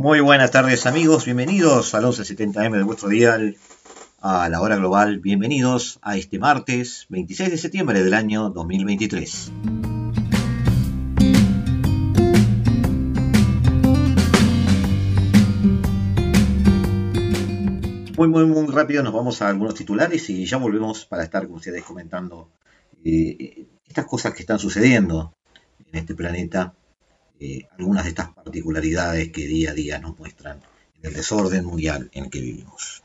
Muy buenas tardes amigos, bienvenidos al 1170M de vuestro dial, a la hora global, bienvenidos a este martes 26 de septiembre del año 2023. Muy, muy, muy rápido nos vamos a algunos titulares y ya volvemos para estar con ustedes comentando eh, estas cosas que están sucediendo en este planeta eh, algunas de estas particularidades que día a día nos muestran el desorden mundial en el que vivimos.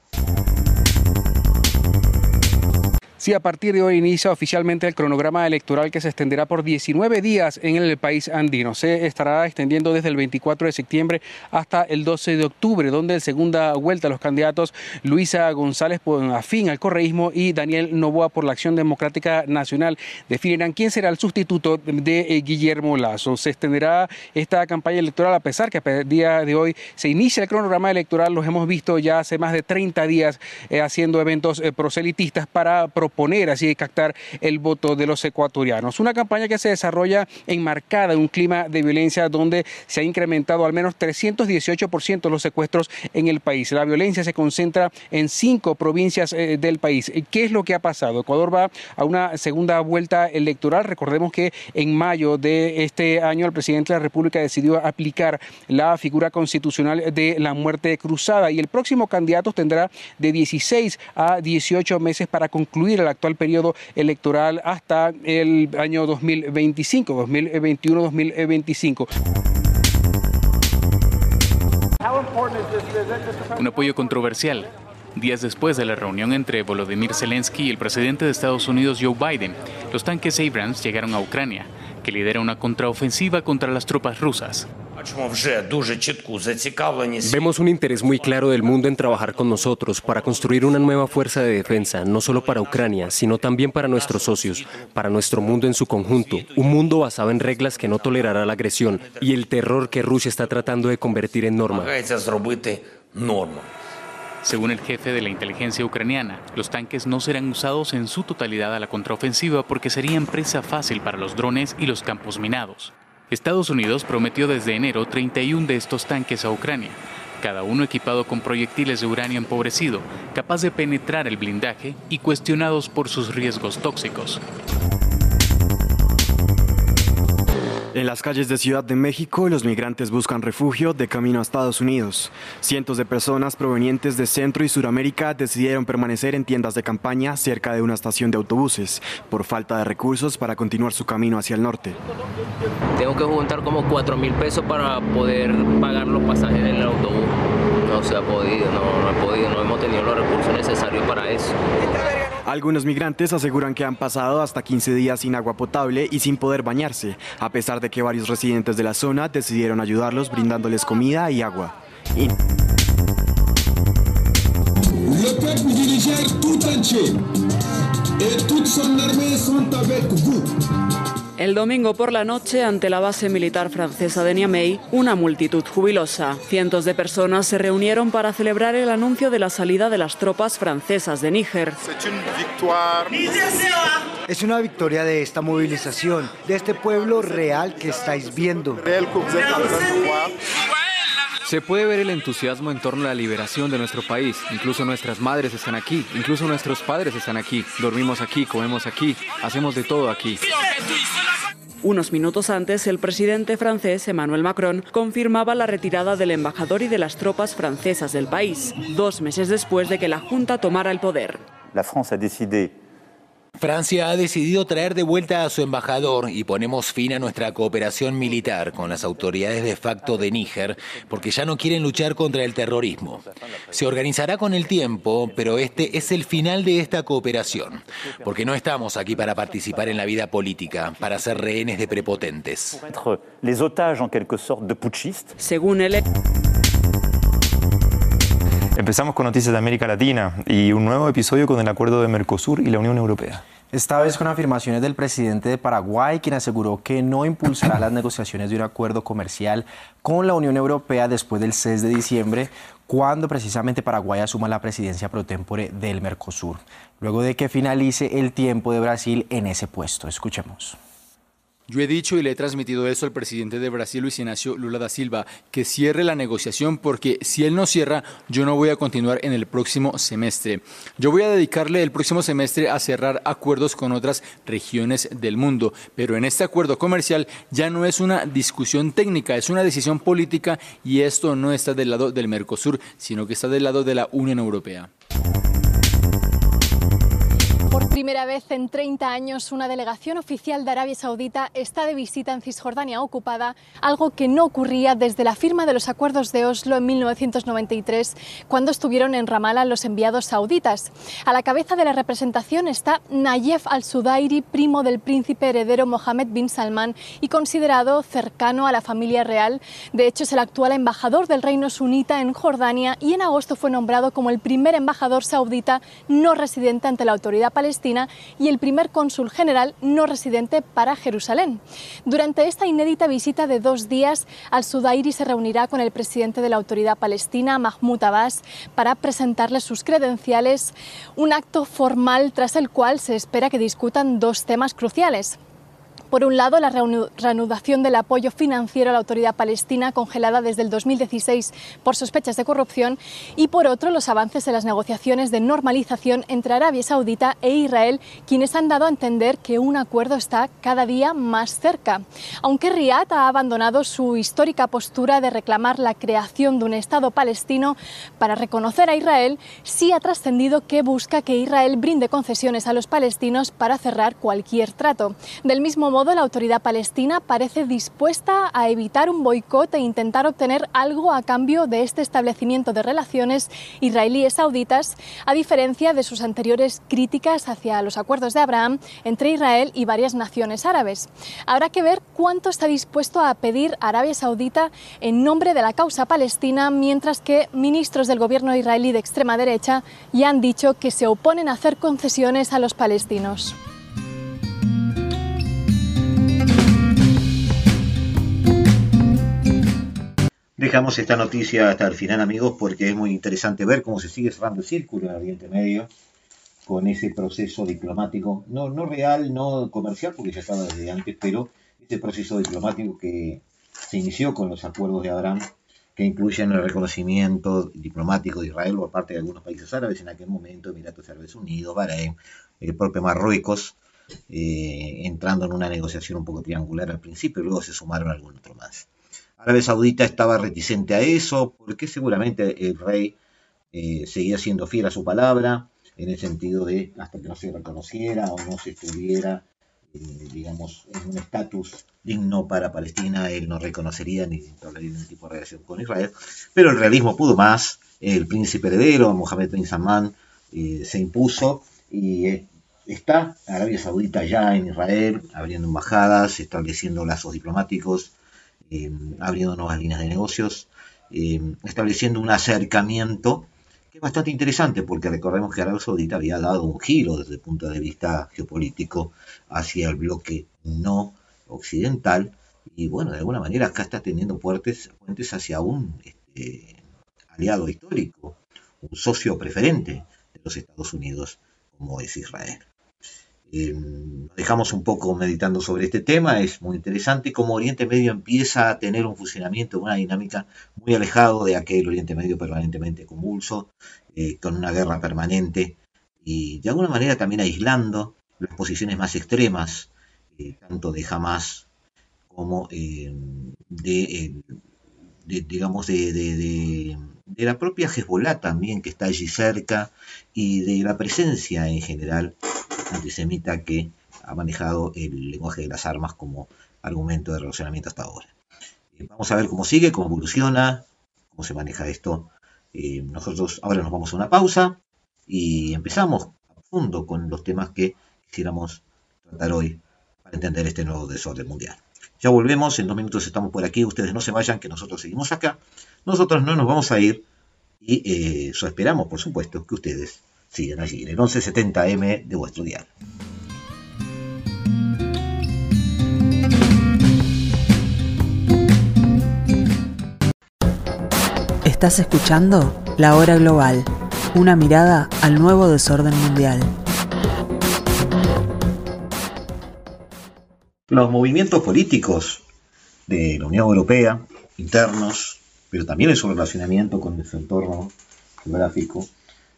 Sí, a partir de hoy inicia oficialmente el cronograma electoral que se extenderá por 19 días en el país andino. Se estará extendiendo desde el 24 de septiembre hasta el 12 de octubre, donde en segunda vuelta los candidatos Luisa González por afín al correísmo y Daniel Novoa por la Acción Democrática Nacional definirán quién será el sustituto de eh, Guillermo Lazo. Se extenderá esta campaña electoral a pesar que a día de hoy se inicia el cronograma electoral. Los hemos visto ya hace más de 30 días eh, haciendo eventos eh, proselitistas para proponer poner, así captar el voto de los ecuatorianos. Una campaña que se desarrolla enmarcada en un clima de violencia donde se ha incrementado al menos 318% los secuestros en el país. La violencia se concentra en cinco provincias eh, del país. ¿Qué es lo que ha pasado? Ecuador va a una segunda vuelta electoral. Recordemos que en mayo de este año el presidente de la República decidió aplicar la figura constitucional de la muerte cruzada y el próximo candidato tendrá de 16 a 18 meses para concluir el actual periodo electoral hasta el año 2025, 2021-2025. Un apoyo controversial. Días después de la reunión entre Volodymyr Zelensky y el presidente de Estados Unidos Joe Biden, los tanques Abrams llegaron a Ucrania, que lidera una contraofensiva contra las tropas rusas. Vemos un interés muy claro del mundo en trabajar con nosotros para construir una nueva fuerza de defensa, no solo para Ucrania, sino también para nuestros socios, para nuestro mundo en su conjunto, un mundo basado en reglas que no tolerará la agresión y el terror que Rusia está tratando de convertir en norma. Según el jefe de la inteligencia ucraniana, los tanques no serán usados en su totalidad a la contraofensiva porque serían presa fácil para los drones y los campos minados. Estados Unidos prometió desde enero 31 de estos tanques a Ucrania, cada uno equipado con proyectiles de uranio empobrecido, capaz de penetrar el blindaje y cuestionados por sus riesgos tóxicos. En las calles de Ciudad de México, los migrantes buscan refugio de camino a Estados Unidos. Cientos de personas provenientes de Centro y Suramérica decidieron permanecer en tiendas de campaña cerca de una estación de autobuses por falta de recursos para continuar su camino hacia el norte. Tengo que juntar como 4 mil pesos para poder pagar los pasajes del autobús. No se ha podido, no he podido, no hemos tenido los recursos necesarios para eso. Algunos migrantes aseguran que han pasado hasta 15 días sin agua potable y sin poder bañarse, a pesar de que varios residentes de la zona decidieron ayudarlos brindándoles comida y agua. El domingo por la noche, ante la base militar francesa de Niamey, una multitud jubilosa. Cientos de personas se reunieron para celebrar el anuncio de la salida de las tropas francesas de Níger. Es una victoria de esta movilización, de este pueblo real que estáis viendo. Se puede ver el entusiasmo en torno a la liberación de nuestro país. Incluso nuestras madres están aquí, incluso nuestros padres están aquí. Dormimos aquí, comemos aquí, hacemos de todo aquí. Unos minutos antes, el presidente francés Emmanuel Macron confirmaba la retirada del embajador y de las tropas francesas del país, dos meses después de que la Junta tomara el poder. La France a décidé Francia ha decidido traer de vuelta a su embajador y ponemos fin a nuestra cooperación militar con las autoridades de facto de Níger porque ya no quieren luchar contra el terrorismo. Se organizará con el tiempo, pero este es el final de esta cooperación, porque no estamos aquí para participar en la vida política, para ser rehenes de prepotentes. Según el Empezamos con noticias de América Latina y un nuevo episodio con el acuerdo de Mercosur y la Unión Europea. Esta vez con afirmaciones del presidente de Paraguay, quien aseguró que no impulsará las negociaciones de un acuerdo comercial con la Unión Europea después del 6 de diciembre, cuando precisamente Paraguay asuma la presidencia pro tempore del Mercosur, luego de que finalice el tiempo de Brasil en ese puesto. Escuchemos. Yo he dicho y le he transmitido eso al presidente de Brasil, Luis Ignacio Lula da Silva, que cierre la negociación porque si él no cierra, yo no voy a continuar en el próximo semestre. Yo voy a dedicarle el próximo semestre a cerrar acuerdos con otras regiones del mundo, pero en este acuerdo comercial ya no es una discusión técnica, es una decisión política y esto no está del lado del Mercosur, sino que está del lado de la Unión Europea. Primera vez en 30 años, una delegación oficial de Arabia Saudita está de visita en Cisjordania ocupada, algo que no ocurría desde la firma de los acuerdos de Oslo en 1993, cuando estuvieron en Ramallah los enviados sauditas. A la cabeza de la representación está Nayef al-Sudairi, primo del príncipe heredero Mohammed bin Salman y considerado cercano a la familia real. De hecho, es el actual embajador del reino sunita en Jordania y en agosto fue nombrado como el primer embajador saudita no residente ante la autoridad palestina Y el primer cónsul general no residente para Jerusalén. Durante esta inédita visita de dos días, al-Sudairi se reunirá con el presidente de la autoridad palestina, Mahmoud Abbas, para presentarle sus credenciales, un acto formal tras el cual se espera que discutan dos temas cruciales. Por un lado, la reanudación del apoyo financiero a la autoridad palestina congelada desde el 2016 por sospechas de corrupción y por otro, los avances en las negociaciones de normalización entre Arabia Saudita e Israel, quienes han dado a entender que un acuerdo está cada día más cerca. Aunque Riyadh ha abandonado su histórica postura de reclamar la creación de un Estado palestino para reconocer a Israel, sí ha trascendido que busca que Israel brinde concesiones a los palestinos para cerrar cualquier trato. Del mismo modo, la autoridad palestina parece dispuesta a evitar un boicot e intentar obtener algo a cambio de este establecimiento de relaciones israelíes sauditas, a diferencia de sus anteriores críticas hacia los acuerdos de Abraham entre Israel y varias naciones árabes. Habrá que ver cuánto está dispuesto a pedir Arabia Saudita en nombre de la causa palestina, mientras que ministros del gobierno israelí de extrema derecha ya han dicho que se oponen a hacer concesiones a los palestinos. Dejamos esta noticia hasta el final, amigos, porque es muy interesante ver cómo se sigue cerrando el círculo en Oriente Medio con ese proceso diplomático, no, no real, no comercial, porque ya estaba desde antes, pero este proceso diplomático que se inició con los acuerdos de Abraham, que incluyen el reconocimiento diplomático de Israel por parte de algunos países árabes, en aquel momento Emiratos Árabes Unidos, Bahrein, el propio Marruecos, eh, entrando en una negociación un poco triangular al principio, y luego se sumaron algún otro más. Arabia Saudita estaba reticente a eso, porque seguramente el rey eh, seguía siendo fiel a su palabra, en el sentido de hasta que no se reconociera o no se estuviera, eh, digamos, en un estatus digno para Palestina, él no reconocería ni toleraría ningún tipo de relación con Israel. Pero el realismo pudo más, el príncipe heredero, Mohammed bin Salman, eh, se impuso y está Arabia Saudita ya en Israel, abriendo embajadas, estableciendo lazos diplomáticos, eh, abriendo nuevas líneas de negocios, eh, estableciendo un acercamiento que es bastante interesante porque recordemos que Arabia Saudita había dado un giro desde el punto de vista geopolítico hacia el bloque no occidental y bueno, de alguna manera acá está teniendo puentes, puentes hacia un este, aliado histórico, un socio preferente de los Estados Unidos como es Israel. Eh, dejamos un poco meditando sobre este tema, es muy interesante cómo Oriente Medio empieza a tener un funcionamiento, una dinámica muy alejado de aquel Oriente Medio permanentemente convulso, eh, con una guerra permanente y de alguna manera también aislando las posiciones más extremas, eh, tanto de Hamas como de, digamos, de, de, la propia Hezbollah también que está allí cerca y de la presencia en general antisemita que ha manejado el lenguaje de las armas como argumento de relacionamiento hasta ahora. Eh, vamos a ver cómo sigue, cómo evoluciona, cómo se maneja esto. Eh, nosotros ahora nos vamos a una pausa y empezamos a fondo con los temas que quisiéramos tratar hoy para entender este nuevo desorden mundial. Ya volvemos, en dos minutos estamos por aquí, ustedes no se vayan, que nosotros seguimos acá. Nosotros no nos vamos a ir y eh, eso esperamos, por supuesto, que ustedes sigan allí, en el 1170M de vuestro diario. Estás escuchando La Hora Global, una mirada al nuevo desorden mundial. Los movimientos políticos de la Unión Europea, internos, pero también en su relacionamiento con su entorno geográfico,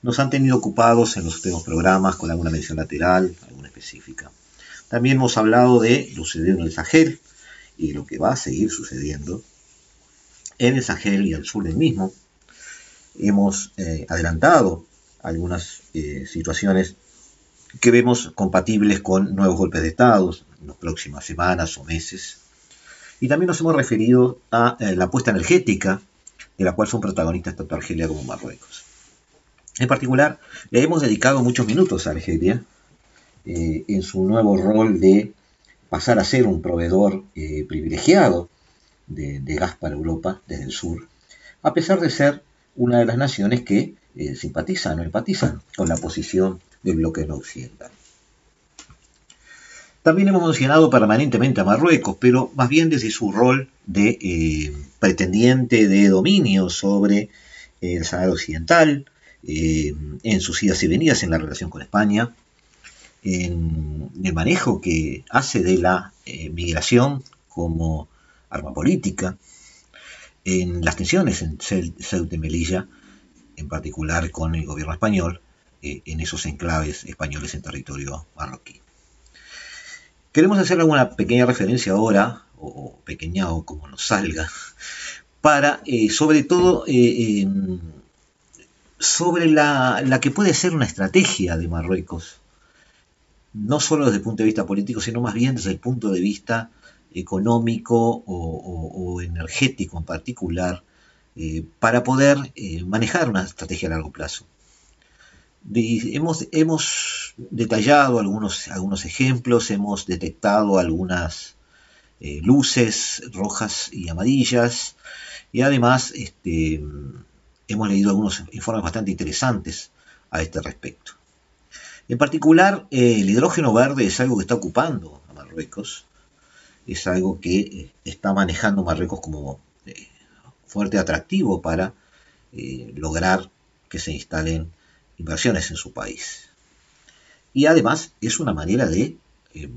nos han tenido ocupados en los últimos programas con alguna mención lateral, alguna específica. También hemos hablado de lo sucedido en el Sahel y lo que va a seguir sucediendo en el Sahel y al sur del mismo. Hemos eh, adelantado algunas eh, situaciones que vemos compatibles con nuevos golpes de Estado en las próximas semanas o meses. Y también nos hemos referido a eh, la apuesta energética, de la cual son protagonistas tanto Argelia como Marruecos. En particular, le hemos dedicado muchos minutos a Argelia eh, en su nuevo rol de pasar a ser un proveedor eh, privilegiado de, gas para Europa desde el sur, a pesar de ser una de las naciones que simpatizan o empatizan con la posición del bloque no occidental. También hemos mencionado permanentemente a Marruecos, pero más bien desde su rol de eh, pretendiente de dominio sobre el Sahara Occidental, eh, en sus idas y venidas en la relación con España, en el manejo que hace de la eh, migración como arma política, en las tensiones en Ceuta y Melilla, en particular con el gobierno español, en esos enclaves españoles en territorio marroquí. Queremos hacer alguna pequeña referencia ahora, o pequeña o como nos salga, para eh, sobre todo eh, sobre la, que puede ser una estrategia de Marruecos, no solo desde el punto de vista político, sino más bien desde el punto de vista económico o, energético en particular, eh, para poder manejar una estrategia a largo plazo. Hemos, hemos detallado algunos, algunos ejemplos, hemos detectado algunas eh, luces rojas y amarillas y además este, hemos leído algunos informes bastante interesantes a este respecto. En particular, eh, el hidrógeno verde es algo que está ocupando a Marruecos, es algo que eh, está manejando Marruecos como fuerte atractivo para lograr que se instalen inversiones en su país. Y además es una manera de eh,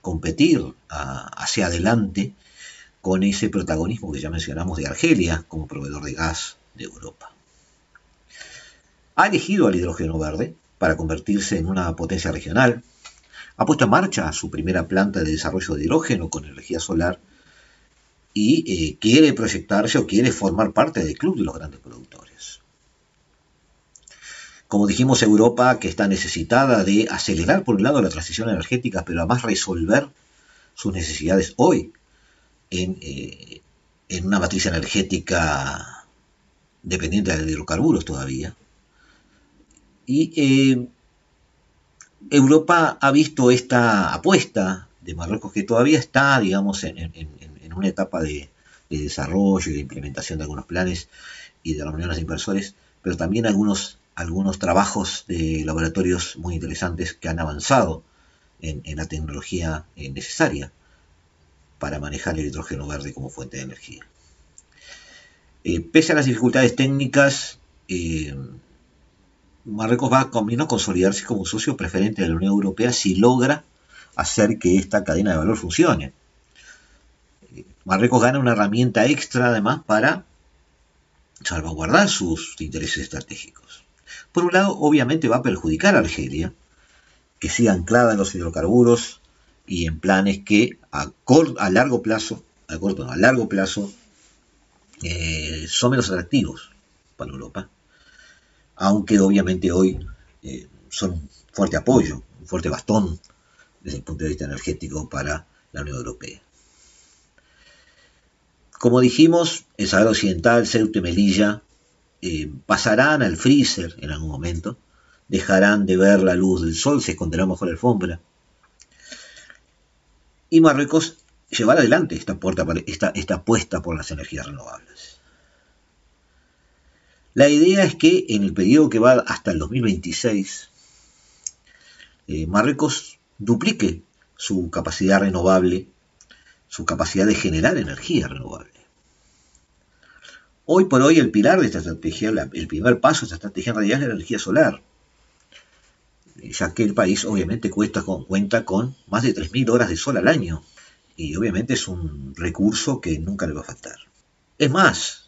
competir hacia adelante con ese protagonismo que ya mencionamos de Argelia como proveedor de gas de Europa. Ha elegido al hidrógeno verde para convertirse en una potencia regional, ha puesto en marcha su primera planta de desarrollo de hidrógeno con energía solar y eh, quiere proyectarse o quiere formar parte del club de los grandes productores. Como dijimos, Europa que está necesitada de acelerar por un lado la transición energética, pero además resolver sus necesidades hoy en, eh, una matriz energética dependiente de hidrocarburos todavía. Y eh, Europa ha visto esta apuesta de Marruecos que todavía está, digamos, en, una etapa de, de, desarrollo y de implementación de algunos planes y de reuniones de inversores, pero también algunos algunos trabajos de laboratorios muy interesantes que han avanzado en, la tecnología eh, necesaria para manejar el hidrógeno verde como fuente de energía. Eh, pese a las dificultades técnicas, Marruecos va a consolidarse como socio preferente de la Unión Europea si logra hacer que esta cadena de valor funcione. Marruecos gana una herramienta extra además para salvaguardar sus intereses estratégicos. Por un lado, obviamente va a perjudicar a Argelia, que siga anclada en los hidrocarburos y en planes que a, a largo plazo, a corto, a largo plazo, eh, son menos atractivos para Europa. Aunque obviamente hoy eh, son un fuerte apoyo, un fuerte bastón desde el punto de vista energético para la Unión Europea. Como dijimos, el Sahara Occidental, Ceuta y Melilla eh, pasarán al freezer en algún momento, dejarán de ver la luz del sol, se esconderán bajo la alfombra. Y Marruecos llevará adelante esta, puerta, esta, esta apuesta por las energías renovables. La idea es que en el periodo que va hasta el 2026, eh, Marruecos duplique su capacidad renovable, su capacidad de generar energía renovable. Hoy por hoy el pilar de esta estrategia, el primer paso de esta estrategia en realidad es la energía solar, ya que el país obviamente cuenta con más de 3.000 horas de sol al año, y obviamente es un recurso que nunca le va a faltar. Es más,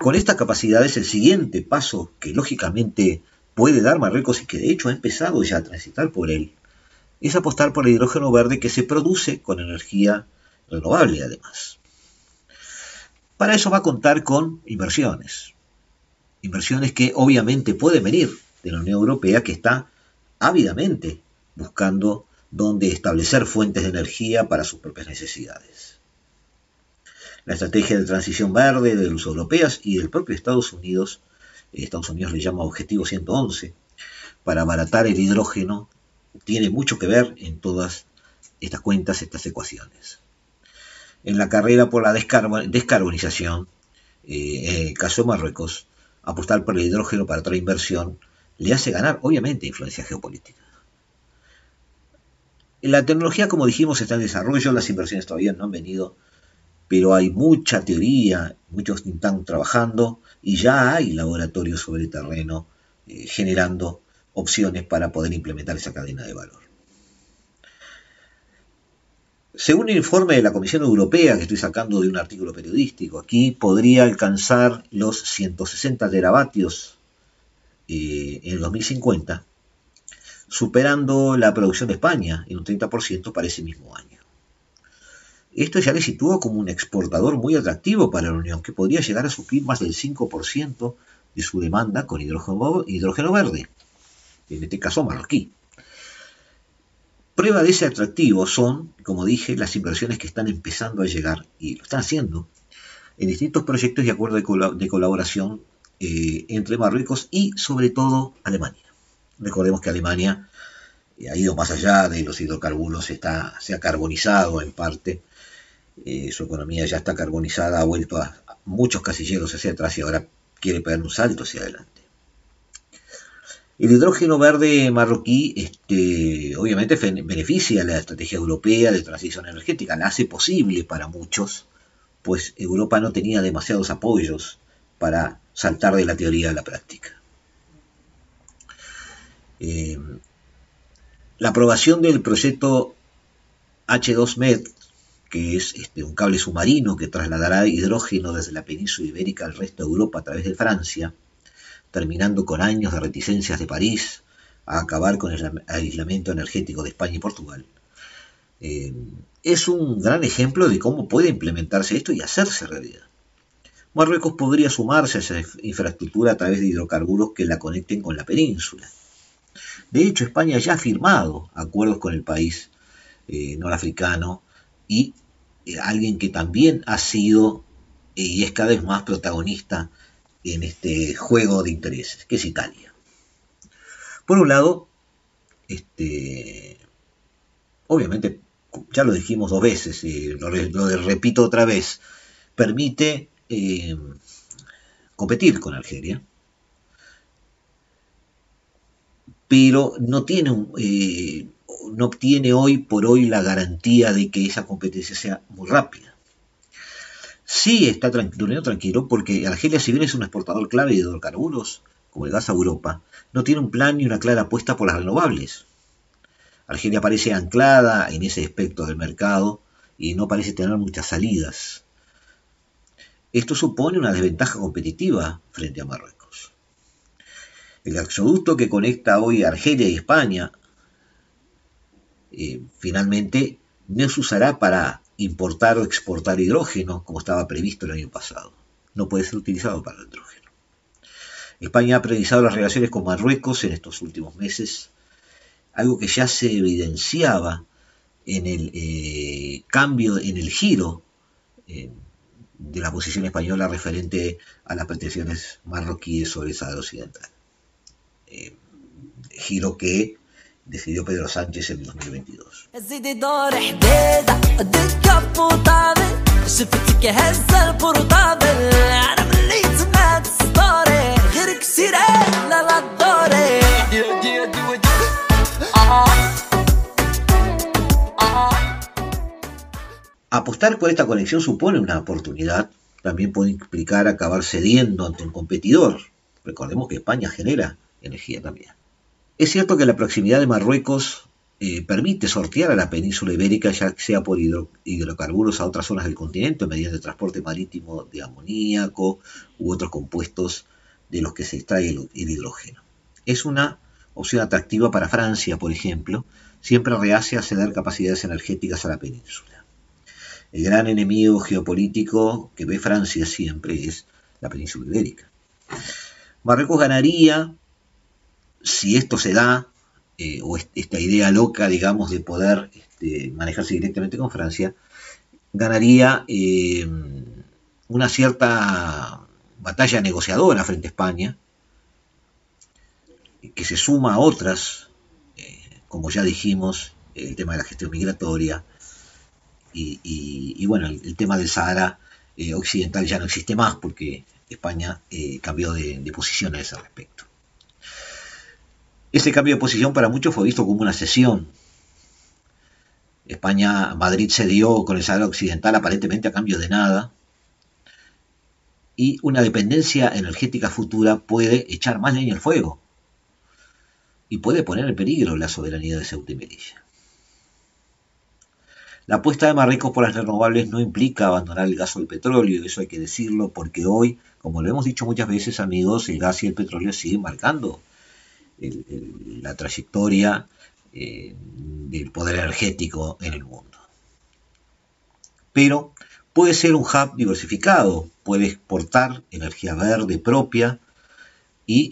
Con estas capacidades el siguiente paso que lógicamente puede dar Marruecos y que de hecho ha empezado ya a transitar por él, es apostar por el hidrógeno verde que se produce con energía renovable además. Para eso va a contar con inversiones. Inversiones que obviamente pueden venir de la Unión Europea que está ávidamente buscando dónde establecer fuentes de energía para sus propias necesidades. La estrategia de transición verde de los europeos y del propio Estados Unidos, Estados Unidos le llama Objetivo 111, para abaratar el hidrógeno, tiene mucho que ver en todas estas cuentas, estas ecuaciones en la carrera por la descarbonización, eh, en el caso de Marruecos, apostar por el hidrógeno para otra inversión le hace ganar, obviamente, influencia geopolítica. La tecnología, como dijimos, está en desarrollo, las inversiones todavía no han venido, pero hay mucha teoría, muchos están trabajando y ya hay laboratorios sobre el terreno eh, generando opciones para poder implementar esa cadena de valor. Según el informe de la Comisión Europea que estoy sacando de un artículo periodístico, aquí podría alcanzar los 160 teravatios eh, en el 2050, superando la producción de España en un 30% para ese mismo año. Esto ya le sitúa como un exportador muy atractivo para la Unión, que podría llegar a suplir más del 5% de su demanda con hidrógeno, verde, en este caso marroquí. Prueba de ese atractivo son, como dije, las inversiones que están empezando a llegar y lo están haciendo en distintos proyectos y acuerdos de, colaboración eh, entre Marruecos y sobre todo Alemania. Recordemos que Alemania eh, ha ido más allá de los hidrocarburos, se ha carbonizado en parte, eh, su economía ya está carbonizada, ha vuelto a muchos casilleros hacia atrás y ahora quiere pegar un salto hacia adelante. El hidrógeno verde marroquí este, obviamente beneficia a la estrategia europea de transición energética, la hace posible para muchos, pues Europa no tenía demasiados apoyos para saltar de la teoría a la práctica. Eh, la aprobación del proyecto H2MED, que es este, un cable submarino que trasladará hidrógeno desde la península ibérica al resto de Europa a través de Francia, terminando con años de reticencias de París a acabar con el aislamiento energético de España y Portugal. Eh, es un gran ejemplo de cómo puede implementarse esto y hacerse realidad. Marruecos podría sumarse a esa infraestructura a través de hidrocarburos que la conecten con la península. De hecho, España ya ha firmado acuerdos con el país eh, norafricano y eh, alguien que también ha sido y es cada vez más protagonista en este juego de intereses, que es Italia. Por un lado, este, obviamente, ya lo dijimos dos veces, y lo, repito otra vez, permite eh, competir con Algeria, pero no tiene, eh, no obtiene hoy por hoy la garantía de que esa competencia sea muy rápida. sí está durmiendo tranquilo porque Argelia, si bien es un exportador clave de hidrocarburos, como el gas a Europa, no tiene un plan ni una clara apuesta por las renovables. Argelia parece anclada en ese aspecto del mercado y no parece tener muchas salidas. Esto supone una desventaja competitiva frente a Marruecos. El gasoducto que conecta hoy Argelia y España eh, finalmente no se usará para importar o exportar hidrógeno como estaba previsto el año pasado. No puede ser utilizado para el hidrógeno. España ha priorizado las relaciones con Marruecos en estos últimos meses, algo que ya se evidenciaba en el eh, cambio, en el giro eh, de la posición española referente a las pretensiones marroquíes sobre el Sahara Occidental. Eh, giro que decidió Pedro Sánchez en 2022. Apostar por esta conexión supone una oportunidad, también puede implicar acabar cediendo ante un competidor. Recordemos que España genera energía también. Es cierto que la proximidad de Marruecos eh, permite sortear a la península ibérica, ya sea por hidrocarburos a otras zonas del continente, mediante transporte marítimo de amoníaco u otros compuestos de los que se extrae el, hidrógeno. Es una opción atractiva para Francia, por ejemplo, siempre rehace a ceder capacidades energéticas a la península. El gran enemigo geopolítico que ve Francia siempre es la península ibérica. Marruecos ganaría si esto se da, eh, o esta idea loca, digamos, de poder este, manejarse directamente con Francia, ganaría eh, una cierta batalla negociadora frente a España, que se suma a otras, eh, como ya dijimos, el tema de la gestión migratoria, y, bueno, el, tema del Sahara Occidental ya no existe más porque España cambió de, de posición a ese respecto. Ese cambio de posición para muchos fue visto como una cesión. España, Madrid cedió con el Sahara Occidental aparentemente a cambio de nada. Y una dependencia energética futura puede echar más leña al fuego. Y puede poner en peligro la soberanía de Ceuta y Melilla. La apuesta de Marruecos por las renovables no implica abandonar el gas o el petróleo, eso hay que decirlo, porque hoy, como lo hemos dicho muchas veces, amigos, el gas y el petróleo siguen marcando la trayectoria eh, del poder energético en el mundo. Pero puede ser un hub diversificado, puede exportar energía verde propia y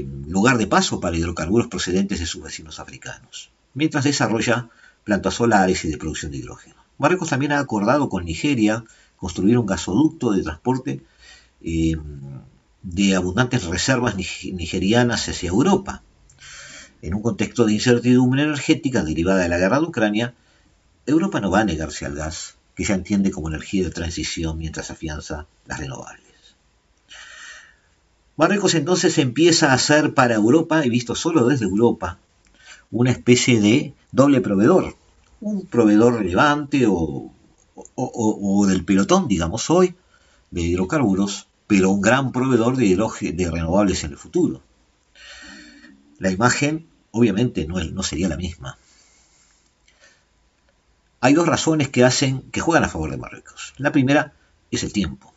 eh, lugar de paso para hidrocarburos procedentes de sus vecinos africanos, mientras desarrolla plantas solares y de producción de hidrógeno. Marruecos también ha acordado con Nigeria construir un gasoducto de transporte eh, de abundantes reservas nigerianas hacia Europa. En un contexto de incertidumbre energética derivada de la guerra de Ucrania, Europa no va a negarse al gas, que ya entiende como energía de transición mientras afianza las renovables. Marruecos entonces empieza a ser para Europa, y visto solo desde Europa, una especie de doble proveedor, un proveedor relevante o del pelotón, digamos hoy, de hidrocarburos, pero un gran proveedor de, de renovables en el futuro. La imagen obviamente no, no sería la misma. Hay dos razones que hacen que juegan a favor de Marruecos. La primera es el tiempo.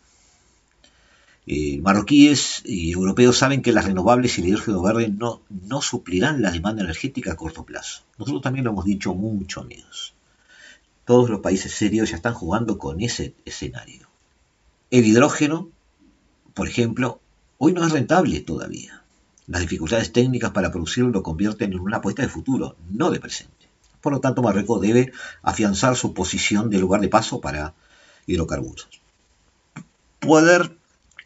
Eh, marroquíes y europeos saben que las renovables y el hidrógeno verde no, no suplirán la demanda energética a corto plazo. Nosotros también lo hemos dicho mucho, amigos. Todos los países serios ya están jugando con ese escenario. El hidrógeno por ejemplo, hoy no es rentable todavía. Las dificultades técnicas para producirlo lo convierten en una apuesta de futuro, no de presente. Por lo tanto, Marruecos debe afianzar su posición de lugar de paso para hidrocarburos. Poder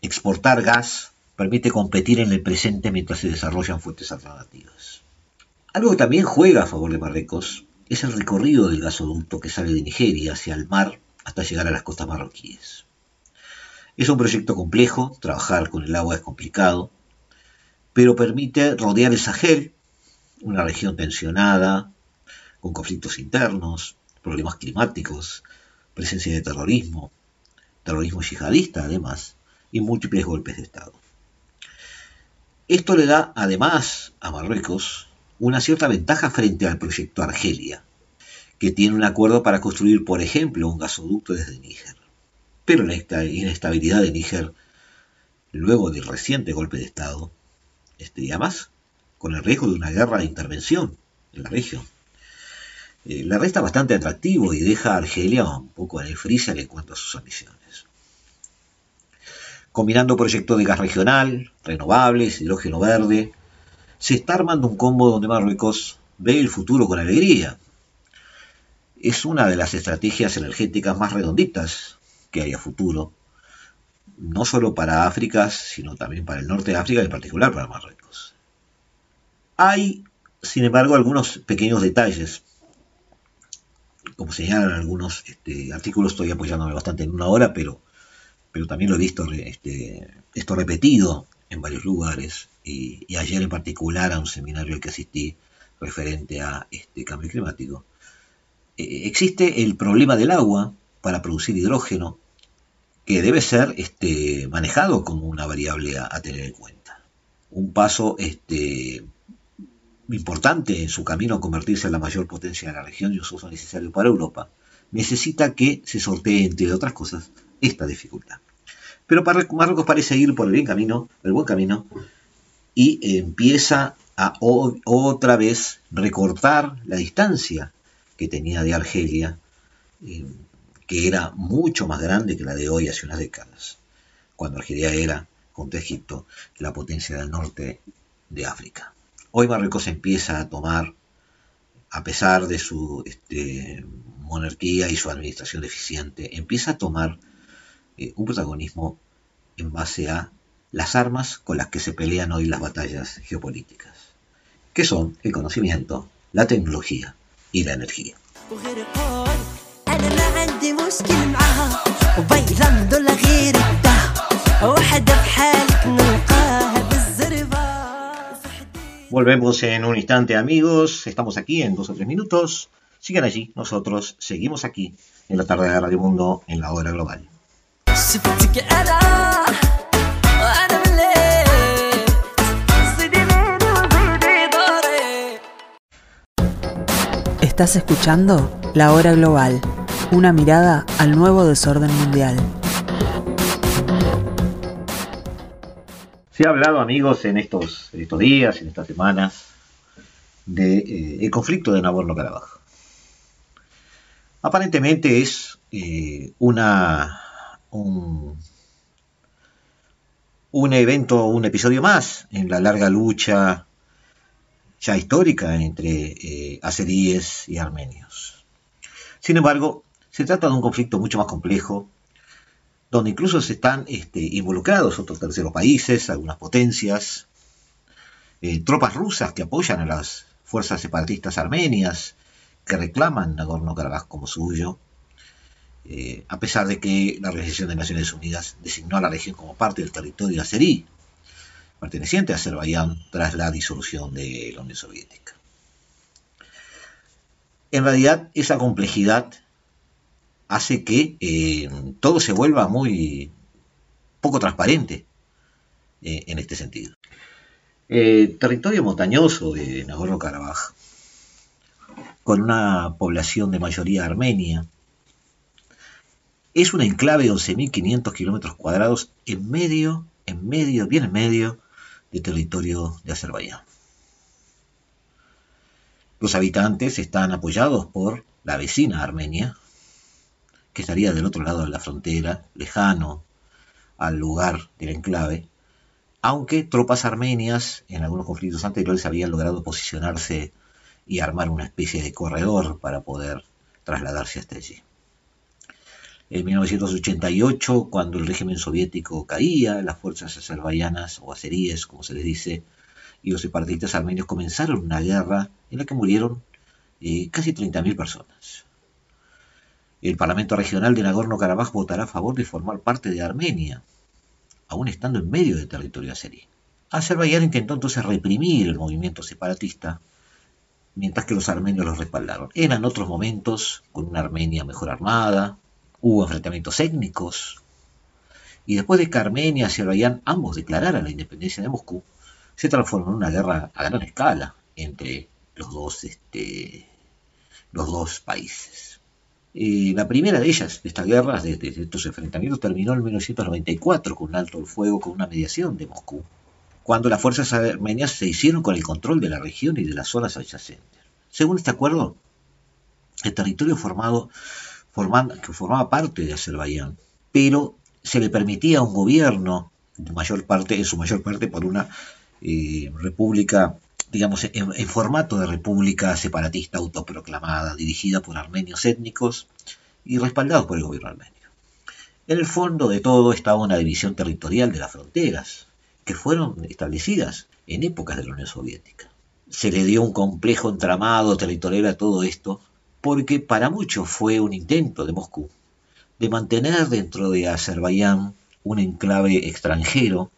exportar gas permite competir en el presente mientras se desarrollan fuentes alternativas. Algo que también juega a favor de Marruecos es el recorrido del gasoducto que sale de Nigeria hacia el mar hasta llegar a las costas marroquíes. Es un proyecto complejo, trabajar con el agua es complicado, pero permite rodear el Sahel, una región tensionada, con conflictos internos, problemas climáticos, presencia de terrorismo, terrorismo yihadista además, y múltiples golpes de Estado. Esto le da además a Marruecos una cierta ventaja frente al proyecto Argelia, que tiene un acuerdo para construir, por ejemplo, un gasoducto desde Níger. Pero la inestabilidad de Níger, luego del reciente golpe de Estado, este, y además con el riesgo de una guerra de intervención en la región, eh, le resta bastante atractivo y deja a Argelia un poco en el freezer en cuanto a sus ambiciones. Combinando proyectos de gas regional, renovables, hidrógeno verde, se está armando un combo donde Marruecos ve el futuro con alegría. Es una de las estrategias energéticas más redonditas que hay a futuro, no solo para África, sino también para el norte de África y en particular para Marruecos. Hay, sin embargo, algunos pequeños detalles como señalan algunos este, artículos, estoy apoyándome bastante en una hora, pero, pero también lo he visto este, esto repetido en varios lugares, y, ayer en particular a un seminario al que asistí referente a este cambio climático. Eh, existe el problema del agua para producir hidrógeno, que debe ser este, manejado como una variable a, tener en cuenta. Un paso este, importante en su camino a convertirse en la mayor potencia de la región y un uso necesario para Europa, necesita que se sortee, entre otras cosas, esta dificultad. Pero Marruecos parece ir por el buen camino, el buen camino, y empieza a otra vez recortar la distancia que tenía de Argelia, eh, que era mucho más grande que la de hoy hace unas décadas, cuando Argelia era, junto a Egipto, la potencia del norte de África. Hoy Marruecos empieza a tomar, a pesar de su este, monarquía y su administración deficiente, empieza a tomar eh, un protagonismo en base a las armas con las que se pelean hoy las batallas geopolíticas, que son el conocimiento, la tecnología y la energía. Volvemos en un instante amigos, estamos aquí en dos o tres minutos. Sigan allí, nosotros seguimos aquí en la tarde de Radio Mundo en la hora global. Estás escuchando La Hora Global, una mirada al nuevo desorden mundial. Se ha hablado, amigos, en estos, estos días, en estas semanas, del de, eh, conflicto de Nagorno-Karabaj. Aparentemente es eh, una, un, un, evento, un episodio más en la larga lucha ya histórica entre eh, azeríes y armenios. Sin embargo, se trata de un conflicto mucho más complejo donde incluso se están este, involucrados otros terceros países, algunas potencias, eh, tropas rusas que apoyan a las fuerzas separatistas armenias, que reclaman Nagorno-Karabaj como suyo, eh, a pesar de que la Organización de Naciones Unidas designó a la región como parte del territorio azerí, perteneciente a Azerbaiyán tras la disolución de la Unión Soviética. En realidad, esa complejidad hace que eh, todo se vuelva muy poco transparente eh, en este sentido. El territorio montañoso de Nagorno-Karabaj, con una población de mayoría armenia, es un enclave de 11.500 kilómetros cuadrados en medio, en medio, bien en medio del territorio de Azerbaiyán. Los habitantes están apoyados por la vecina Armenia, que estaría del otro lado de la frontera, lejano al lugar del enclave, aunque tropas armenias en algunos conflictos anteriores habían logrado posicionarse y armar una especie de corredor para poder trasladarse hasta allí. En 1988, cuando el régimen soviético caía, las fuerzas azerbaiyanas o azeríes, como se les dice, y los separatistas armenios comenzaron una guerra en la que murieron eh, casi 30.000 personas. El Parlamento Regional de Nagorno-Karabaj votará a favor de formar parte de Armenia, aún estando en medio del territorio azerí. Azerbaiyán intentó entonces reprimir el movimiento separatista, mientras que los armenios los respaldaron. Eran otros momentos, con una Armenia mejor armada, hubo enfrentamientos étnicos y después de que Armenia y Azerbaiyán ambos declararan la independencia de Moscú, se transformó en una guerra a gran escala entre los dos, este, los dos países. Eh, la primera de ellas, de estas guerras, de, estos enfrentamientos, terminó en 1994 con un alto el fuego, con una mediación de Moscú, cuando las fuerzas armenias se hicieron con el control de la región y de las zonas adyacentes. Según este acuerdo, el territorio formado, que formaba parte de Azerbaiyán, pero se le permitía un gobierno, mayor parte, en su mayor parte por una eh, república digamos, en, formato de república separatista autoproclamada, dirigida por armenios étnicos y respaldados por el gobierno armenio. En el fondo de todo estaba una división territorial de las fronteras, que fueron establecidas en épocas de la Unión Soviética. Se le dio un complejo entramado territorial a todo esto, porque para muchos fue un intento de Moscú de mantener dentro de Azerbaiyán un enclave extranjero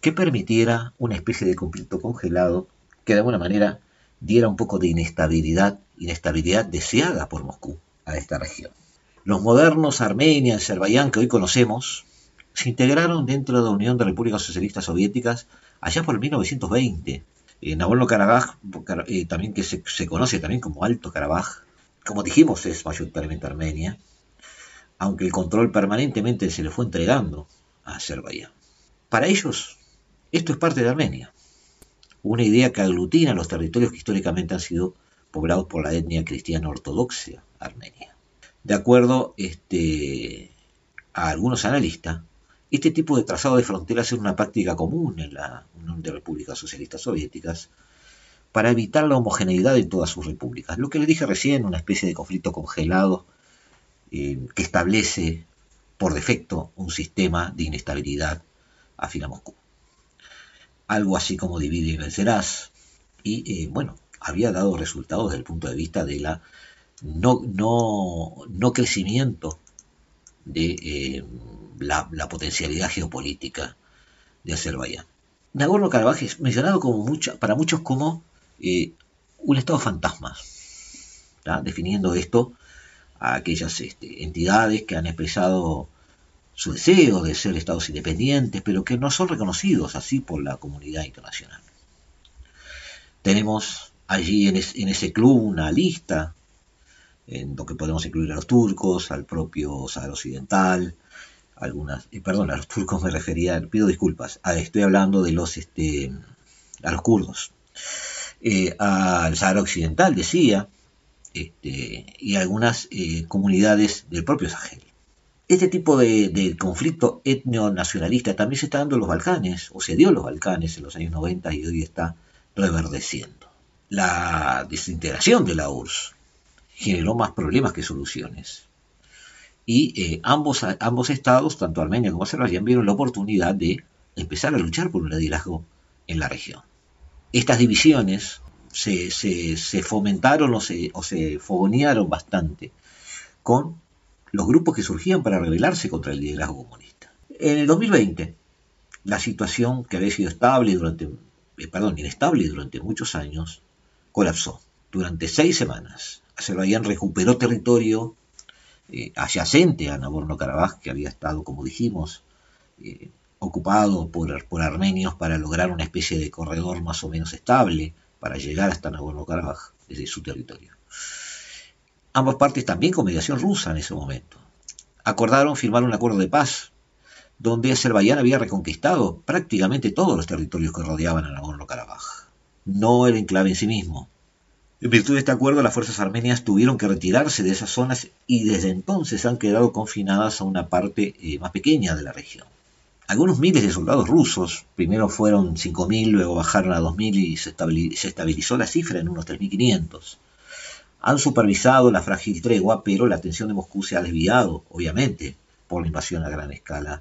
que permitiera una especie de conflicto congelado que de alguna manera diera un poco de inestabilidad, inestabilidad deseada por Moscú a esta región. Los modernos Armenia y Azerbaiyán que hoy conocemos se integraron dentro de la Unión de Repúblicas Socialistas Soviéticas allá por 1920. En Nagorno-Karabaj, también que se, se, conoce también como Alto Karabaj, como dijimos es mayoritariamente Armenia, aunque el control permanentemente se le fue entregando a Azerbaiyán. Para ellos, esto es parte de Armenia una idea que aglutina los territorios que históricamente han sido poblados por la etnia cristiana ortodoxa armenia. De acuerdo este, a algunos analistas, este tipo de trazado de fronteras es una práctica común en la Unión de Repúblicas Socialistas Soviéticas para evitar la homogeneidad en todas sus repúblicas. Lo que le dije recién, una especie de conflicto congelado eh, que establece por defecto un sistema de inestabilidad afín a Moscú algo así como divide y vencerás. Y eh, bueno, había dado resultados desde el punto de vista de la no, no, no crecimiento de eh, la, potencialidad geopolítica de Azerbaiyán. Nagorno-Karabaj es mencionado como para muchos como eh, un estado fantasma, definiendo esto a aquellas este, entidades que han expresado su deseo de ser estados independientes, pero que no son reconocidos así por la comunidad internacional. Tenemos allí en, ese club una lista en lo que podemos incluir a los turcos, al propio Sahara Occidental, algunas, perdón, a los turcos me refería, pido disculpas, estoy hablando de los, este, a los kurdos, eh, al Sahara Occidental, decía, este, y algunas eh, comunidades del propio Sahel. Este tipo de, conflicto etno-nacionalista también se está dando en los Balcanes, o se dio en los Balcanes en los años 90 y hoy está reverdeciendo. La desintegración de la URSS generó más problemas que soluciones. Y eh, ambos, ambos estados, tanto Armenia como Azerbaiyán, vieron la oportunidad de empezar a luchar por un liderazgo en la región. Estas divisiones se, fomentaron o se, o se fogonearon bastante con los grupos que surgían para rebelarse contra el liderazgo comunista. En el 2020, la situación que había sido estable durante, eh, perdón, inestable durante muchos años, colapsó. Durante seis semanas, Azerbaiyán recuperó territorio eh, adyacente a Nagorno-Karabaj, que había estado, como dijimos, eh, ocupado por, por, armenios para lograr una especie de corredor más o menos estable para llegar hasta Nagorno-Karabaj desde su territorio. Ambas partes también con mediación rusa en ese momento. Acordaron firmar un acuerdo de paz, donde Azerbaiyán había reconquistado prácticamente todos los territorios que rodeaban a Nagorno-Karabaj, no el enclave en sí mismo. En virtud de este acuerdo, las fuerzas armenias tuvieron que retirarse de esas zonas y desde entonces han quedado confinadas a una parte eh, más pequeña de la región. Algunos miles de soldados rusos, primero fueron 5.000, luego bajaron a 2.000 y se estabilizó la cifra en unos 3.500 han supervisado la frágil tregua, pero la atención de Moscú se ha desviado, obviamente, por la invasión a gran escala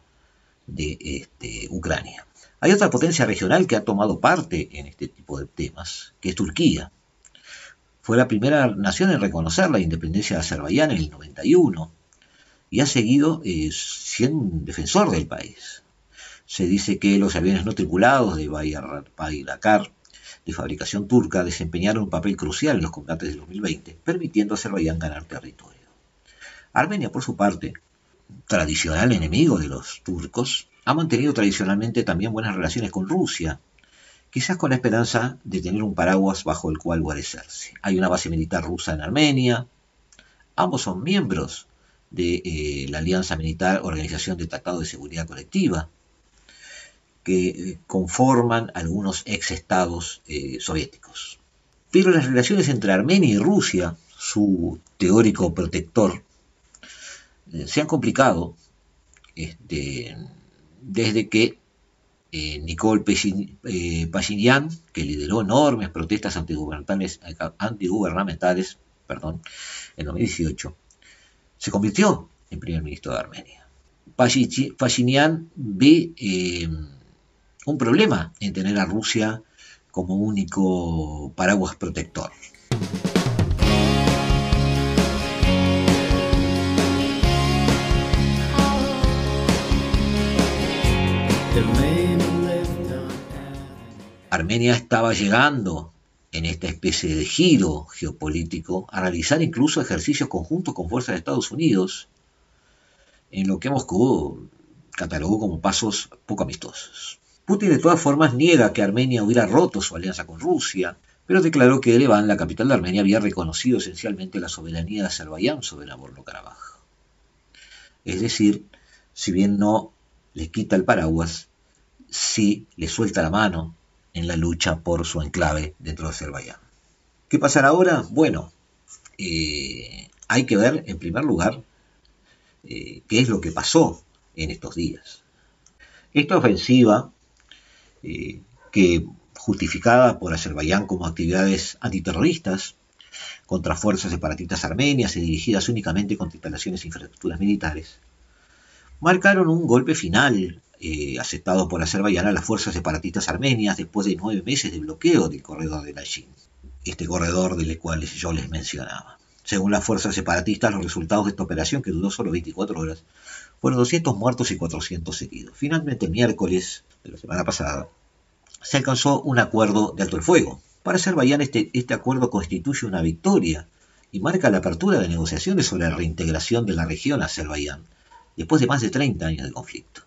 de este, Ucrania. Hay otra potencia regional que ha tomado parte en este tipo de temas, que es Turquía. Fue la primera nación en reconocer la independencia de Azerbaiyán en el 91 y ha seguido eh, siendo defensor del país. Se dice que los aviones no tripulados de Bayraktar de fabricación turca desempeñaron un papel crucial en los combates del 2020, permitiendo a Azerbaiyán ganar territorio. Armenia, por su parte, tradicional enemigo de los turcos, ha mantenido tradicionalmente también buenas relaciones con Rusia, quizás con la esperanza de tener un paraguas bajo el cual guarecerse. Hay una base militar rusa en Armenia, ambos son miembros de eh, la Alianza Militar Organización de Tratado de Seguridad Colectiva, que eh, conforman algunos ex-estados eh, soviéticos. Pero las relaciones entre Armenia y Rusia, su teórico protector, se han complicado este, desde que eh, Nicole Pashinyan, que lideró enormes protestas antigubernamentales, antigubernamentales en 2018, se convirtió en primer ministro de Armenia. Pashinyan ve eh, un problema en tener a Rusia como único paraguas protector. Armenia estaba llegando en esta especie de giro geopolítico a realizar incluso ejercicios conjuntos con fuerzas de Estados Unidos, en lo que Moscú catalogó como pasos poco amistosos. Putin de todas formas niega que Armenia hubiera roto su alianza con Rusia, pero declaró que Ereván, la capital de Armenia, había reconocido esencialmente la soberanía de Azerbaiyán sobre Nagorno-Karabaj. Es decir, si bien no le quita el paraguas, sí le suelta la mano en la lucha por su enclave dentro de Azerbaiyán. ¿Qué pasará ahora? Bueno, eh, hay que ver en primer lugar eh, qué es lo que pasó en estos días. Esta ofensiva, eh, que justificada por Azerbaiyán como actividades antiterroristas contra fuerzas separatistas armenias y dirigidas únicamente contra instalaciones e infraestructuras militares, marcaron un golpe final eh, aceptado por Azerbaiyán a las fuerzas separatistas armenias después de nueve meses de bloqueo del corredor de Lachin, este corredor del cual yo les mencionaba. Según las fuerzas separatistas, los resultados de esta operación, que duró solo 24 horas, fueron 200 muertos y 400 heridos. Finalmente, miércoles de la semana pasada, se alcanzó un acuerdo de alto el fuego. Para Azerbaiyán este, este acuerdo constituye una victoria y marca la apertura de negociaciones sobre la reintegración de la región a Azerbaiyán, después de más de 30 años de conflicto.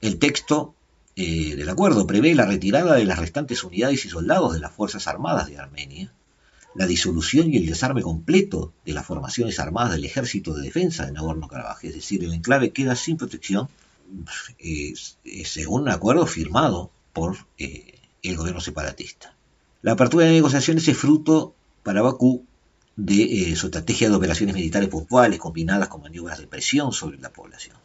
El texto eh, del acuerdo prevé la retirada de las restantes unidades y soldados de las Fuerzas Armadas de Armenia, la disolución y el desarme completo de las formaciones armadas del Ejército de Defensa de Nagorno-Karabaj, es decir, el enclave queda sin protección eh, según un acuerdo firmado por eh, el gobierno separatista. La apertura de negociaciones es fruto para Bakú de su estrategia de operaciones militares puntuales combinadas con maniobras de presión sobre la población.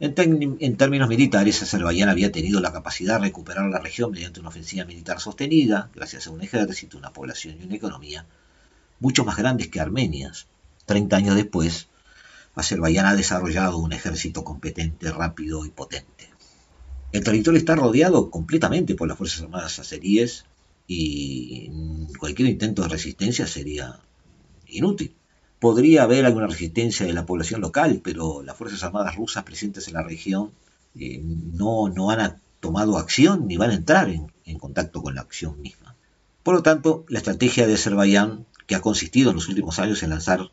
En, términos militares, Azerbaiyán había tenido la capacidad de recuperar la región mediante una ofensiva militar sostenida, gracias a un ejército, una población y una economía mucho más grandes que Armenias. Treinta años después, Azerbaiyán ha desarrollado un ejército competente, rápido y potente. El territorio está rodeado completamente por las Fuerzas Armadas azeríes y cualquier intento de resistencia sería inútil. Podría haber alguna resistencia de la población local, pero las Fuerzas Armadas rusas presentes en la región eh, no, han tomado acción ni van a entrar en, en contacto con la acción misma. Por lo tanto, la estrategia de Azerbaiyán, que ha consistido en los últimos años en lanzar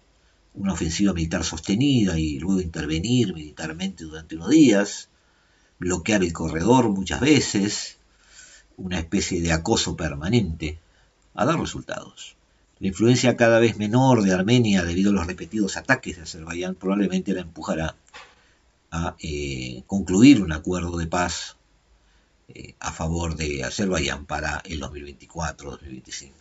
una ofensiva militar sostenida y luego intervenir militarmente durante unos días, bloquear el corredor muchas veces, una especie de acoso permanente, ha dado resultados. La influencia cada vez menor de Armenia debido a los repetidos ataques de Azerbaiyán probablemente la empujará a eh, concluir un acuerdo de paz eh, a favor de Azerbaiyán para el 2024-2025.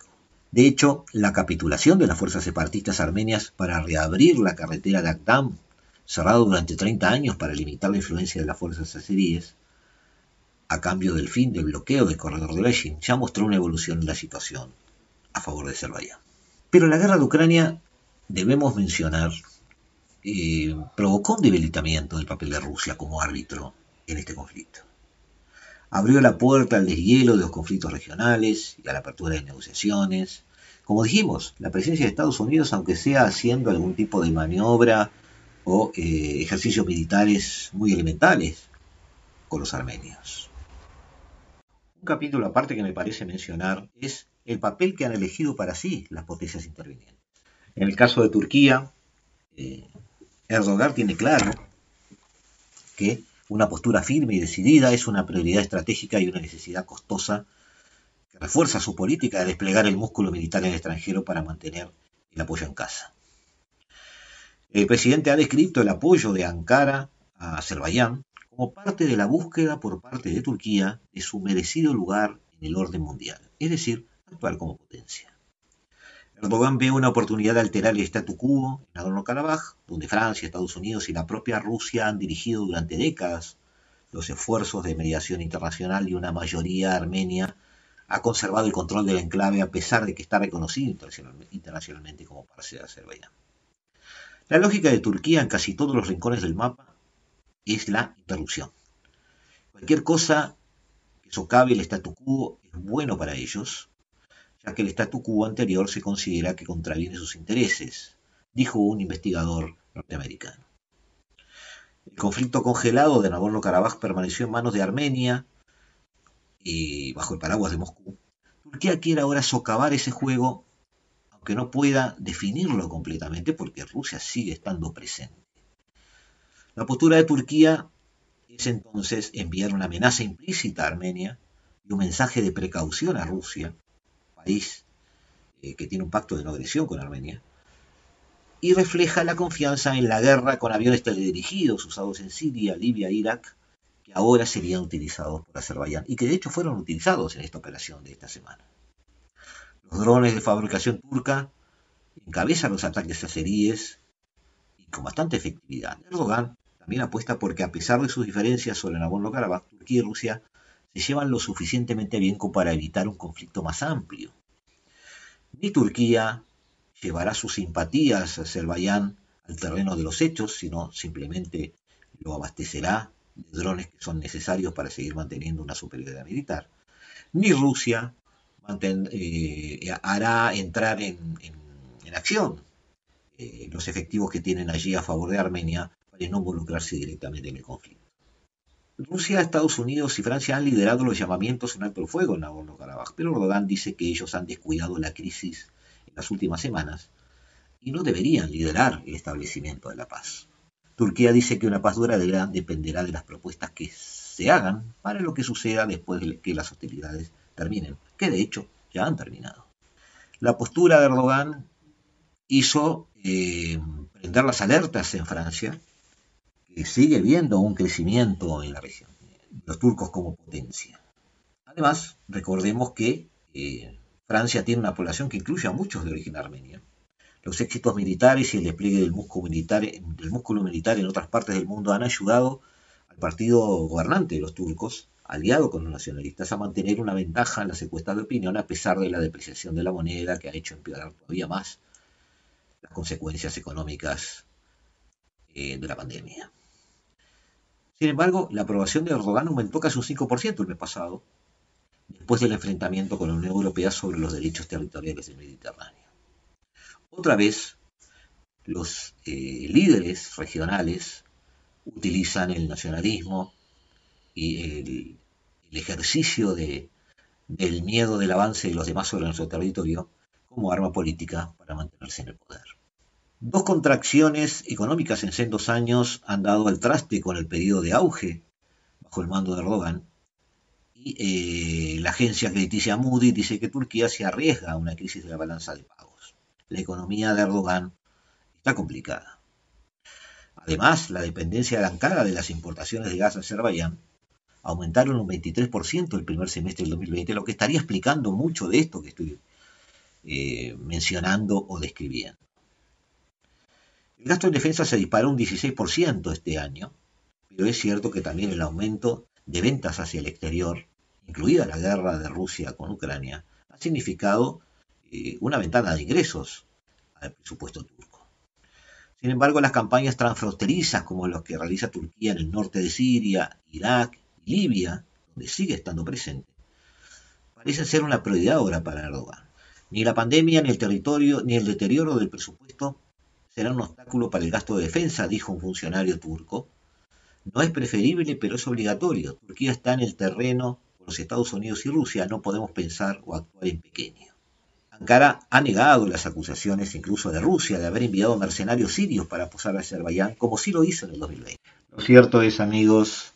De hecho, la capitulación de las fuerzas separatistas armenias para reabrir la carretera de Akdam, cerrado durante 30 años para limitar la influencia de las fuerzas azeríes, a cambio del fin del bloqueo del corredor de Leshin, ya mostró una evolución en la situación a favor de Azerbaiyán. Pero la guerra de Ucrania, debemos mencionar, eh, provocó un debilitamiento del papel de Rusia como árbitro en este conflicto. Abrió la puerta al deshielo de los conflictos regionales y a la apertura de negociaciones. Como dijimos, la presencia de Estados Unidos, aunque sea haciendo algún tipo de maniobra o eh, ejercicios militares muy elementales con los armenios. Un capítulo aparte que me parece mencionar es el papel que han elegido para sí las potencias intervinientes. En el caso de Turquía, eh, Erdogan tiene claro que una postura firme y decidida es una prioridad estratégica y una necesidad costosa que refuerza su política de desplegar el músculo militar en el extranjero para mantener el apoyo en casa. El presidente ha descrito el apoyo de Ankara a Azerbaiyán como parte de la búsqueda por parte de Turquía de su merecido lugar en el orden mundial, es decir, actuar como potencia. Erdogan ve una oportunidad de alterar el statu quo en Nagorno-Karabaj, donde Francia, Estados Unidos y la propia Rusia han dirigido durante décadas los esfuerzos de mediación internacional y una mayoría armenia ha conservado el control del enclave a pesar de que está reconocido internacionalmente como parte de Azerbaiyán. La lógica de Turquía en casi todos los rincones del mapa es la interrupción. Cualquier cosa que socave el statu quo es bueno para ellos, ya que el statu quo anterior se considera que contraviene sus intereses, dijo un investigador norteamericano. El conflicto congelado de Nagorno-Karabaj permaneció en manos de Armenia y bajo el paraguas de Moscú. Turquía quiere ahora socavar ese juego, aunque no pueda definirlo completamente porque Rusia sigue estando presente. La postura de Turquía es entonces enviar una amenaza implícita a Armenia y un mensaje de precaución a Rusia país eh, que tiene un pacto de no agresión con Armenia, y refleja la confianza en la guerra con aviones teledirigidos usados en Siria, Libia Irak, que ahora serían utilizados por Azerbaiyán y que de hecho fueron utilizados en esta operación de esta semana. Los drones de fabricación turca encabezan los ataques azeríes y con bastante efectividad. Erdogan también apuesta porque a pesar de sus diferencias sobre Nagorno-Karabaj, Turquía y Rusia se llevan lo suficientemente bien como para evitar un conflicto más amplio. Ni Turquía llevará sus simpatías a Azerbaiyán al terreno de los hechos, sino simplemente lo abastecerá de drones que son necesarios para seguir manteniendo una superioridad militar. Ni Rusia eh, hará entrar en, acción eh, los efectivos que tienen allí a favor de Armenia para no involucrarse directamente en el conflicto. Rusia, Estados Unidos y Francia han liderado los llamamientos un alto fuego en Nagorno-Karabaj, pero Erdogan dice que ellos han descuidado la crisis en las últimas semanas y no deberían liderar el establecimiento de la paz. Turquía dice que una paz duradera dependerá de las propuestas que se hagan para lo que suceda después de que las hostilidades terminen, que de hecho ya han terminado. La postura de Erdogan hizo eh, prender las alertas en Francia sigue viendo un crecimiento en la región, los turcos como potencia. Además, recordemos que eh, Francia tiene una población que incluye a muchos de origen armenio. Los éxitos militares y el despliegue del músculo militar, del músculo militar en otras partes del mundo han ayudado al partido gobernante de los turcos, aliado con los nacionalistas, a mantener una ventaja en la secuestra de opinión a pesar de la depreciación de la moneda que ha hecho empeorar todavía más las consecuencias económicas eh, de la pandemia. Sin embargo, la aprobación de Erdogan aumentó casi un 5% el mes pasado, después del enfrentamiento con la Unión Europea sobre los derechos territoriales del Mediterráneo. Otra vez, los eh, líderes regionales utilizan el nacionalismo y el, ejercicio del miedo del avance de los demás sobre nuestro territorio como arma política para mantenerse en el poder. Dos contracciones económicas en sendos años han dado al traste con el periodo de auge bajo el mando de Erdogan. Y eh, la agencia crediticia Moody dice que Turquía se arriesga a una crisis de la balanza de pagos. La economía de Erdogan está complicada. Además, la dependencia de Ankara de las importaciones de gas a Azerbaiyán aumentaron un 23% el primer semestre del 2020, lo que estaría explicando mucho de esto que estoy eh, mencionando o describiendo. El gasto en defensa se disparó un 16% este año, pero es cierto que también el aumento de ventas hacia el exterior, incluida la guerra de Rusia con Ucrania, ha significado eh, una ventana de ingresos al presupuesto turco. Sin embargo, las campañas transfronterizas como las que realiza Turquía en el norte de Siria, Irak y Libia, donde sigue estando presente, parecen ser una prioridad ahora para Erdogan. Ni la pandemia, ni el territorio, ni el deterioro del presupuesto será un obstáculo para el gasto de defensa, dijo un funcionario turco. No es preferible, pero es obligatorio. Turquía está en el terreno con los Estados Unidos y Rusia, no podemos pensar o actuar en pequeño. Ankara ha negado las acusaciones incluso de Rusia de haber enviado mercenarios sirios para posar a Azerbaiyán, como sí lo hizo en el 2020. Lo cierto es, amigos,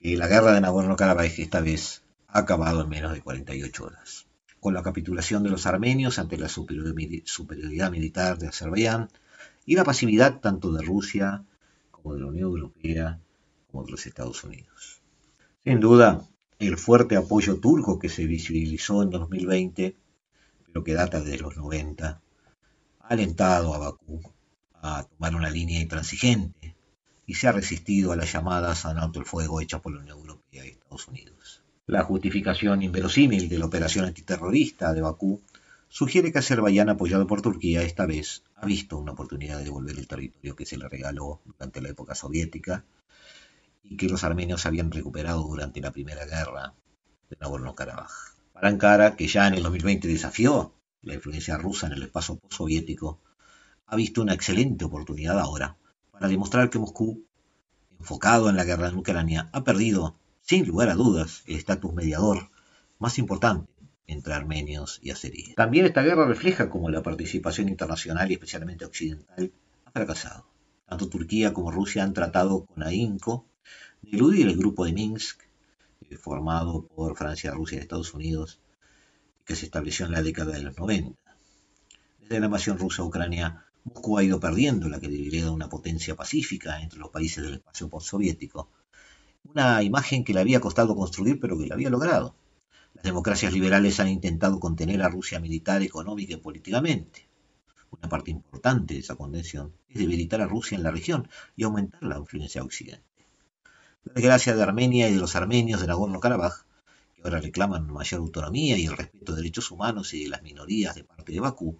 que la guerra de Nagorno-Karabaj esta vez ha acabado en menos de 48 horas. Con la capitulación de los armenios ante la superioridad militar de Azerbaiyán y la pasividad tanto de Rusia como de la Unión Europea como de los Estados Unidos. Sin duda, el fuerte apoyo turco que se visibilizó en 2020, pero que data de los 90, ha alentado a Bakú a tomar una línea intransigente y se ha resistido a las llamadas a alto el fuego hechas por la Unión Europea y Estados Unidos. La justificación inverosímil de la operación antiterrorista de Bakú sugiere que Azerbaiyán, apoyado por Turquía, esta vez ha visto una oportunidad de devolver el territorio que se le regaló durante la época soviética y que los armenios habían recuperado durante la primera guerra de Nagorno-Karabaj. Para Ankara, que ya en el 2020 desafió la influencia rusa en el espacio postsoviético, ha visto una excelente oportunidad ahora para demostrar que Moscú, enfocado en la guerra en Ucrania, ha perdido, sin lugar a dudas, el estatus mediador más importante entre armenios y azeríes. También esta guerra refleja cómo la participación internacional y especialmente occidental ha fracasado. Tanto Turquía como Rusia han tratado con ahínco de eludir el grupo de Minsk, eh, formado por Francia, Rusia y Estados Unidos, que se estableció en la década de los 90. Desde la invasión rusa a Ucrania, Moscú ha ido perdiendo la credibilidad de una potencia pacífica entre los países del espacio postsoviético. Una imagen que le había costado construir, pero que la había logrado. Las democracias liberales han intentado contener a Rusia militar, económica y políticamente. Una parte importante de esa contención es debilitar a Rusia en la región y aumentar la influencia occidental. La desgracia de Armenia y de los armenios de Nagorno-Karabaj, que ahora reclaman mayor autonomía y el respeto de derechos humanos y de las minorías de parte de Bakú,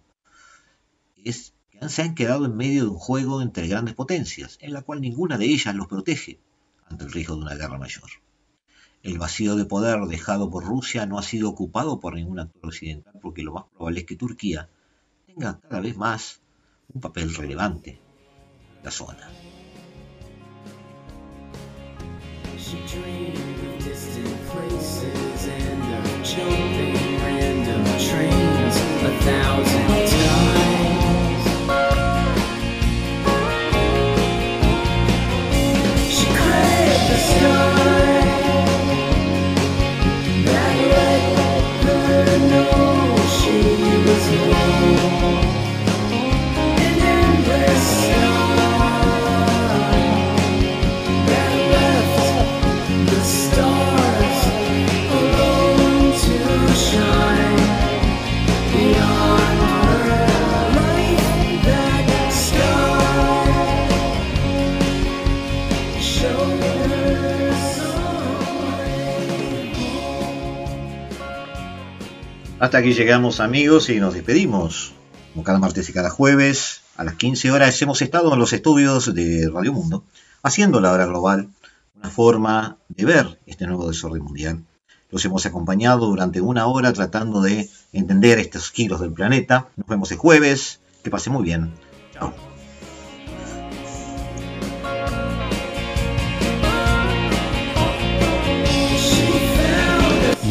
es que se han quedado en medio de un juego entre grandes potencias, en la cual ninguna de ellas los protege ante el riesgo de una guerra mayor. El vacío de poder dejado por Rusia no ha sido ocupado por ningún actor occidental porque lo más probable es que Turquía tenga cada vez más un papel relevante en la zona. Hasta aquí llegamos amigos y nos despedimos. Como cada martes y cada jueves, a las 15 horas hemos estado en los estudios de Radio Mundo, haciendo la hora global, una forma de ver este nuevo desorden mundial. Los hemos acompañado durante una hora tratando de entender estos giros del planeta. Nos vemos el jueves. Que pase muy bien. Chao.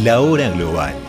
La hora global